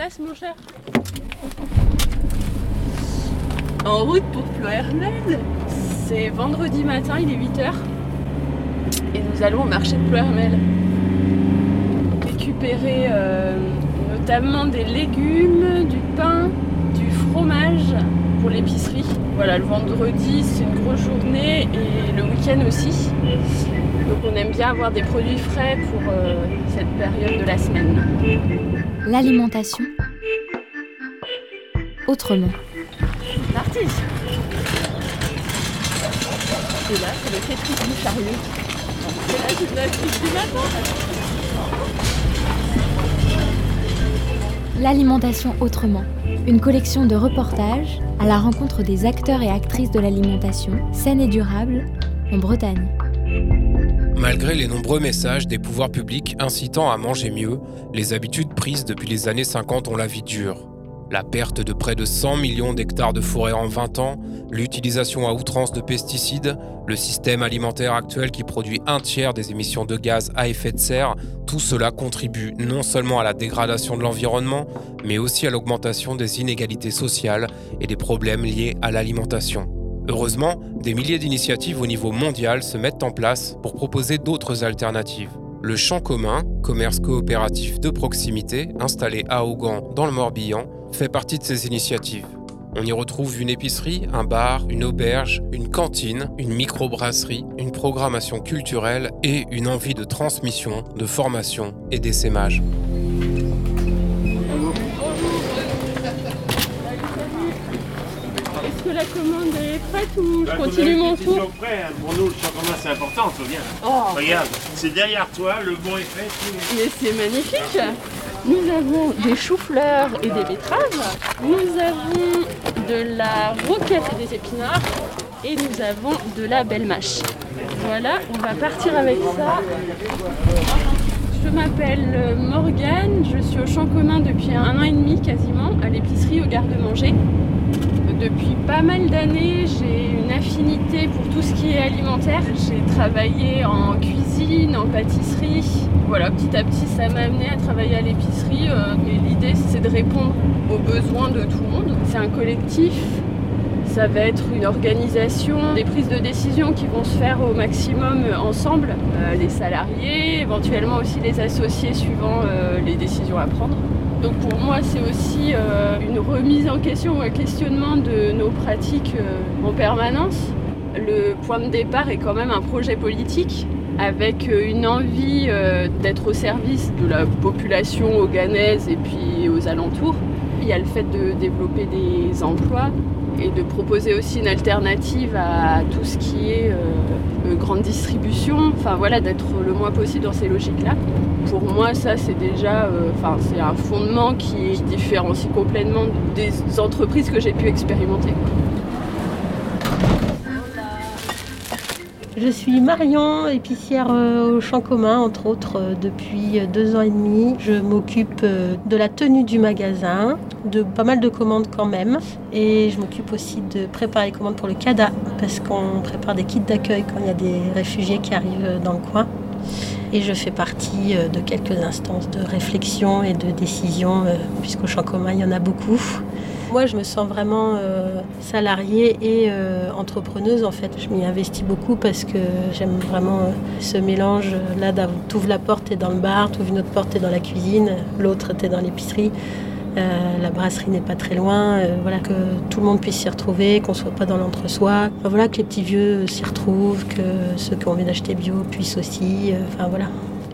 Mon cher. En route pour Ploermel. C'est vendredi matin, il est 8h. Et nous allons au marché de Ploermel. Récupérer euh, notamment des légumes, du pain, du fromage pour l'épicerie. Voilà, le vendredi c'est une grosse journée et le week-end aussi. Donc on aime bien avoir des produits frais pour euh, cette période de la semaine. L'alimentation autrement. Parti Et là c'est le Tetris du chariot. C'est la gymnastique du matin L'alimentation autrement. Une collection de reportages à la rencontre des acteurs et actrices de l'alimentation saine et durable en Bretagne. Malgré les nombreux messages des pouvoirs publics incitant à manger mieux, les habitudes prises depuis les années 50 ont la vie dure. La perte de près de 100 millions d'hectares de forêt en 20 ans, l'utilisation à outrance de pesticides, le système alimentaire actuel qui produit un tiers des émissions de gaz à effet de serre, tout cela contribue non seulement à la dégradation de l'environnement, mais aussi à l'augmentation des inégalités sociales et des problèmes liés à l'alimentation. Heureusement, des milliers d'initiatives au niveau mondial se mettent en place pour proposer d'autres alternatives. Le Champ commun, commerce coopératif de proximité installé à Augan dans le Morbihan, fait partie de ces initiatives. On y retrouve une épicerie, un bar, une auberge, une cantine, une microbrasserie, une programmation culturelle et une envie de transmission, de formation et d'essaimage. Est-ce que la commande est prête ou je continue mon tour prêt. hein. Pour nous, le champ commun, c'est important, tu viens. Oh, Regarde, c'est derrière toi, le bon tout. mais c'est magnifique Nous avons des choux-fleurs et des betteraves. Nous avons de la roquette et des épinards. Et nous avons de la belle mâche. Voilà, on va partir avec ça. Je m'appelle Morgane, je suis au champ commun depuis un an et demi quasiment, à l'épicerie au garde-manger. Depuis pas mal d'années, j'ai une affinité pour tout ce qui est alimentaire. J'ai travaillé en cuisine, en pâtisserie. Voilà, petit à petit, ça m'a amené à travailler à l'épicerie. euh, mais l'idée, c'est de répondre aux besoins de tout le monde. C'est un collectif. Ça va être une organisation, des prises de décision qui vont se faire au maximum ensemble. Euh, les salariés, éventuellement aussi les associés suivant euh, les décisions à prendre. Donc pour moi, c'est aussi euh, une remise en question ou un questionnement de nos pratiques euh, en permanence. Le point de départ est quand même un projet politique avec euh, une envie d'être au service de la population oganaise et puis aux alentours. Il y a le fait de développer des emplois et de proposer aussi une alternative à tout ce qui est grande distribution. Voilà, d'être le moins possible dans ces logiques-là. Pour moi, ça c'est déjà, euh, un fondement qui différencie complètement des entreprises que j'ai pu expérimenter. Je suis Marion, épicière euh, au Champ commun, entre autres, euh, depuis euh, deux ans et demi. Je m'occupe de la tenue du magasin, de pas mal de commandes quand même. Et je m'occupe aussi de préparer les commandes pour le CADA, parce qu'on prépare des kits d'accueil quand il y a des réfugiés qui arrivent dans le coin. Et je fais partie de quelques instances de réflexion et de décision, puisqu'au Champ commun, il y en a beaucoup. Moi, je me sens vraiment euh, salariée et euh, entrepreneuse en fait. Je m'y investis beaucoup parce que j'aime vraiment euh, ce mélange. Là, t'ouvres la porte, t'es dans le bar, t'ouvres une autre porte, t'es dans la cuisine, l'autre, t'es dans l'épicerie. La brasserie n'est pas très loin. voilà, que tout le monde puisse s'y retrouver, qu'on soit pas dans l'entre-soi. Voilà, que les petits vieux s'y retrouvent, que ceux qui ont envie d'acheter bio puissent aussi. Enfin, voilà.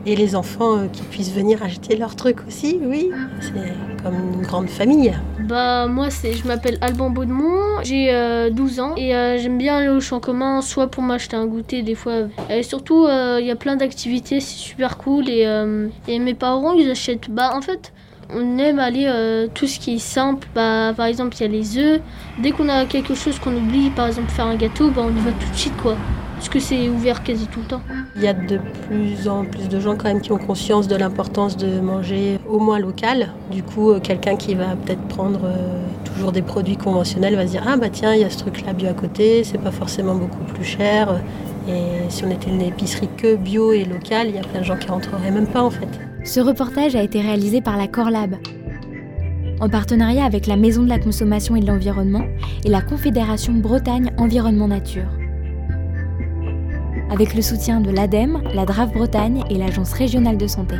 Et les enfants euh, qui puissent venir acheter leurs trucs aussi, oui. C'est comme une grande famille. Bah moi c'est je m'appelle Alban Baudemont, j'ai euh, 12 ans et euh, j'aime bien aller au champ commun soit pour m'acheter un goûter des fois et surtout euh, il y a plein d'activités, c'est super cool et, euh, et mes parents ils achètent bah en fait on aime aller euh, tout ce qui est simple, bah par exemple il y a les œufs, dès qu'on a quelque chose qu'on oublie par exemple faire un gâteau bah on y va tout de suite quoi parce que c'est ouvert quasi tout le temps. Il y a de plus en plus de gens quand même qui ont conscience de l'importance de manger au moins local. Du coup, euh, quelqu'un qui va peut-être prendre euh, toujours des produits conventionnels va se dire ah bah tiens il y a ce truc là bio à côté, c'est pas forcément beaucoup plus cher. Et si on était une épicerie que bio et locale, il y a plein de gens qui rentreraient même pas en fait. Ce reportage a été réalisé par la Corlab. en partenariat avec la Maison de la Consommation et de l'Environnement et la Confédération Bretagne Environnement Nature. Avec le soutien de l'ADEME, la DRAF Bretagne et l'Agence régionale de santé.